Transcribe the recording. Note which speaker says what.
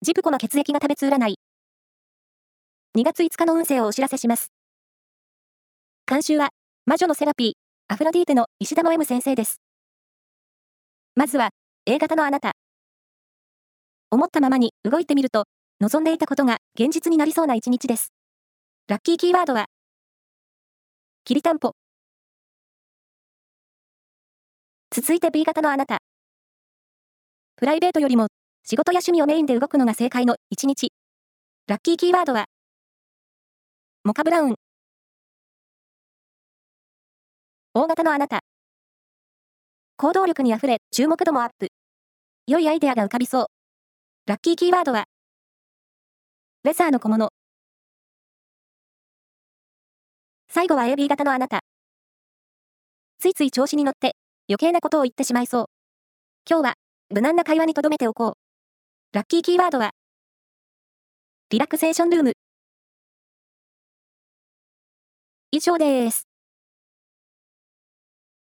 Speaker 1: ジプコの血液が食べつ占い。2月5日の運勢をお知らせします。監修は、魔女のセラピー、アフロディーテの石田の M 先生です。まずは、A 型のあなた。思ったままに動いてみると、望んでいたことが現実になりそうな一日です。ラッキーキーワードは、きりたんぽ。続いて B 型のあなた。プライベートよりも仕事や趣味をメインで動くのが正解の一日。ラッキーキーワードは、モカブラウン。大型のあなた。行動力にあふれ、注目度もアップ。良いアイデアが浮かびそう。ラッキーキーワードは、レザーの小物。最後は AB 型のあなた。ついつい調子に乗って余計なことを言ってしまいそう。今日は無難な会話に留めておこう。ラッキーキーワードは、リラクセーションルーム。以上です。